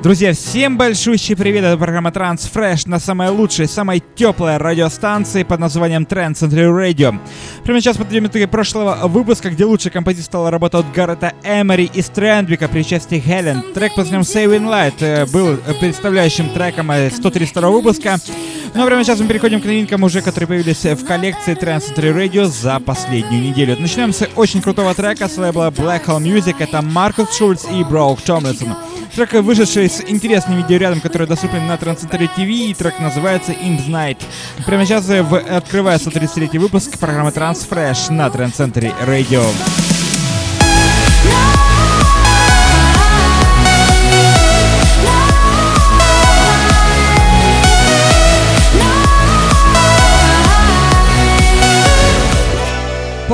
Друзья, всем большущий привет! Это программа Transfresh на самой лучшей, самой теплой радиостанции под названием Trend Century Radio. Прямо сейчас подведем итоги прошлого выпуска, где лучшей композицией стала работа от Гаррета Эмери и Стрэндвика при части Хелен. Трек под названием Saving Light э, был представляющим треком 132 э, выпуска. Ну а прямо сейчас мы переходим к новинкам уже, которые появились в коллекции Trend Century Radio за последнюю неделю. Начинаем с очень крутого трека с лейбла Black Hole Music. Это Маркус Шульц и Броук Томлинсон. Трек, вышедший с интересным видеорядом, который доступен на Трансцентре ТВ, и трек называется In the Night. Прямо сейчас в, открывая 133 выпуск программы Transfresh на Трансцентре Radio.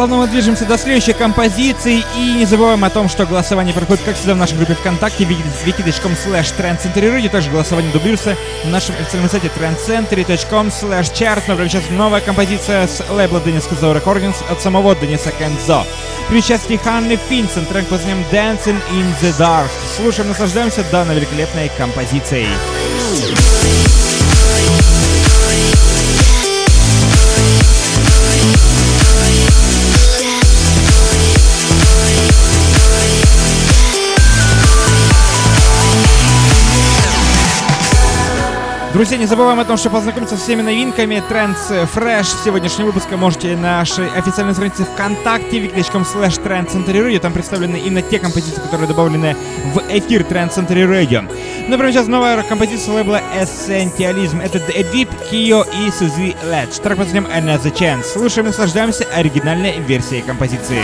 Плавно мы движемся до следующей композиции и не забываем о том, что голосование проходит, как всегда, в нашей группе ВКонтакте wiki.com slash trendcentury Также голосование дублируется на нашем официальном сайте trendcentury.com slash chart. Но прямо сейчас новая композиция с лейбла Денис Козо Recordings от самого Дениса Кензо. При участии Ханны Финсен, трек под названием Dancing in the Dark. Слушаем, наслаждаемся данной великолепной композицией. Друзья, не забываем о том, что познакомиться со всеми новинками Trends Fresh сегодняшнего выпуска можете на нашей официальной странице ВКонтакте wiki.com slash Trend Radio. Там представлены именно те композиции, которые добавлены в эфир Trend Century Radio. Ну, прямо сейчас новая композиция лейбла Essentialism. Это The Deep, Kyo и Suzy Ledge. Трек под названием Another Chance. Слушаем и наслаждаемся оригинальной версией композиции.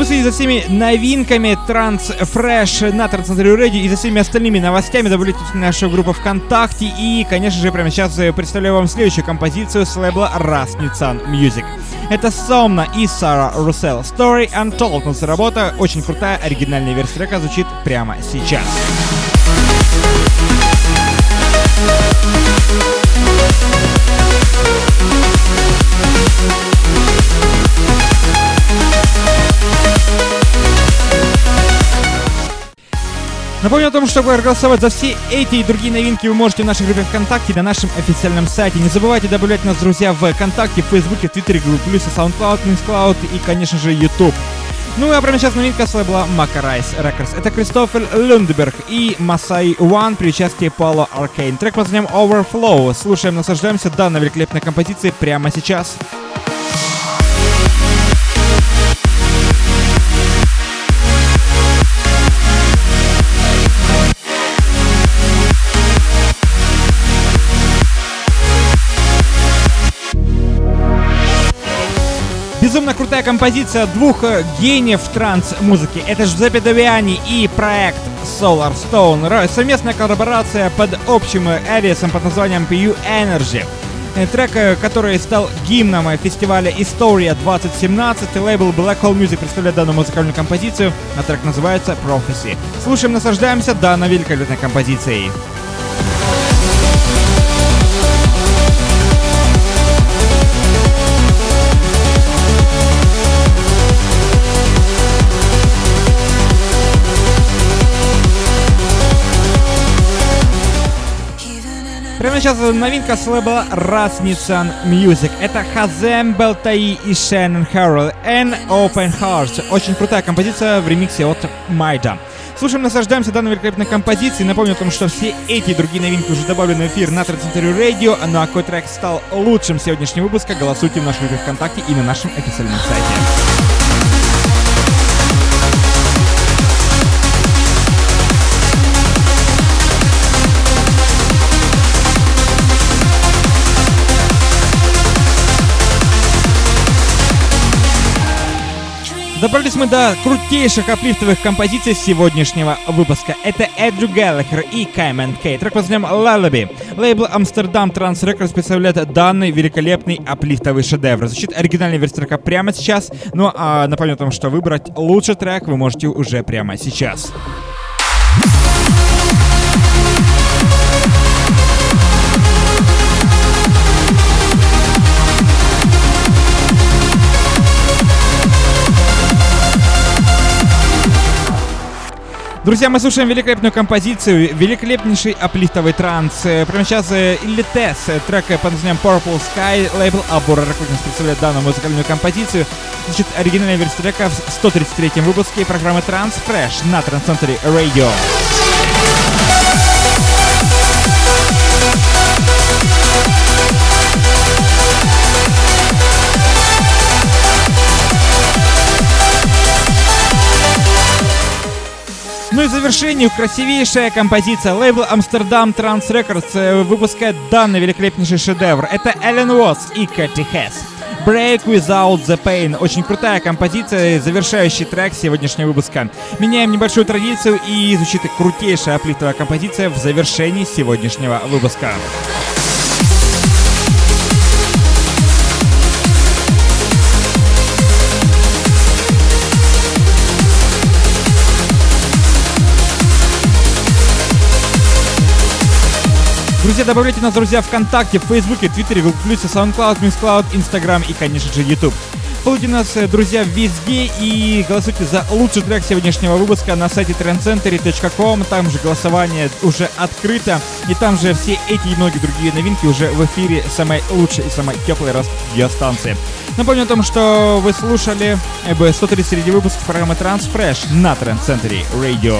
Чтобы следить за всеми новинками Транс Fresh на Трансцентре Ready и за всеми остальными новостями, добавляйтесь в нашу группу ВКонтакте. И, конечно же, прямо сейчас представляю вам следующую композицию с лейбла Rasnitsan Music. Это Сомна и Сара Руссел. Story Untold. Работа очень крутая, оригинальная версия трека звучит прямо сейчас. Напомню о том, что проголосовать за все эти и другие новинки вы можете в нашей группе ВКонтакте на нашем официальном сайте. Не забывайте добавлять нас, друзья, в ВКонтакте, в Фейсбуке, в Твиттере, Google+, SoundCloud, Mixcloud и, конечно же, YouTube. Ну а прямо сейчас новинка с лейбла Macarize Records. Это Кристофер Люндберг и Масай Уан при участии Паула Аркейн. Трек под названием Overflow. Слушаем, наслаждаемся данной великолепной композицией прямо сейчас. Сейчас. Безумно крутая композиция двух э, гениев транс-музыки. Это Джузеппе Давиани и проект Solar Stone. Совместная коллаборация под общим авиасом под названием PU Energy. Э, трек, э, который стал гимном фестиваля История 2017, лейбл Black Hole Music представляет данную музыкальную композицию, а трек называется Prophecy. Слушаем, наслаждаемся данной великолепной композицией. Прямо сейчас новинка с лейбла Rasmussen Music. Это Хазем Белтаи и Шеннон Хэрролл and Open Heart. Очень крутая композиция в ремиксе от Майда. Слушаем, наслаждаемся данной великолепной композицией. Напомню о том, что все эти и другие новинки уже добавлены в эфир на Трансцентре Радио. Ну а какой трек стал лучшим сегодняшнего выпуска, голосуйте в группе ВКонтакте и на нашем официальном сайте. Добрались мы до крутейших аплифтовых композиций сегодняшнего выпуска. Это Эдрю Галлахер и Каймен Кей. Трек под названием Lullaby. Лейбл Амстердам Транс Рекордс представляет данный великолепный аплифтовый шедевр. Звучит оригинальная версия трека прямо сейчас. Ну а напомню о том, что выбрать лучший трек вы можете уже прямо сейчас. Сейчас. Друзья, мы слушаем великолепную композицию, великолепнейший аплифтовый транс. Э, прямо сейчас Иллитес, э, трек под названием Purple Sky, лейбл Abura Recordings представляет данную музыкальную композицию. Значит, оригинальная версия трека в 133 выпуске программы Trans Fresh на Trans Radio. Ну завершению красивейшая композиция. Лейбл Amsterdam Trans Records э, выпускает данный великолепнейший шедевр. Это Эллен Уотс и Кэти Хэс. Break Without the Pain. Очень крутая композиция, завершающий трек сегодняшнего выпуска. Меняем небольшую традицию и звучит крутейшая аплифтовая композиция в завершении сегодняшнего выпуска. Друзья, добавляйте нас, друзья, ВКонтакте, в Фейсбуке, Твиттере, Google+, SoundCloud, MixCloud, Instagram и, конечно же, YouTube. Фолловите нас, э, друзья, везде и голосуйте за лучший трек сегодняшнего выпуска на сайте trendcentry.com. Там же голосование уже открыто. И там же все эти и многие другие новинки уже в эфире самой лучшей и самой теплой радиостанции. Напомню о том, что вы слушали 133 выпуск программы Transfresh на Trend Center Radio.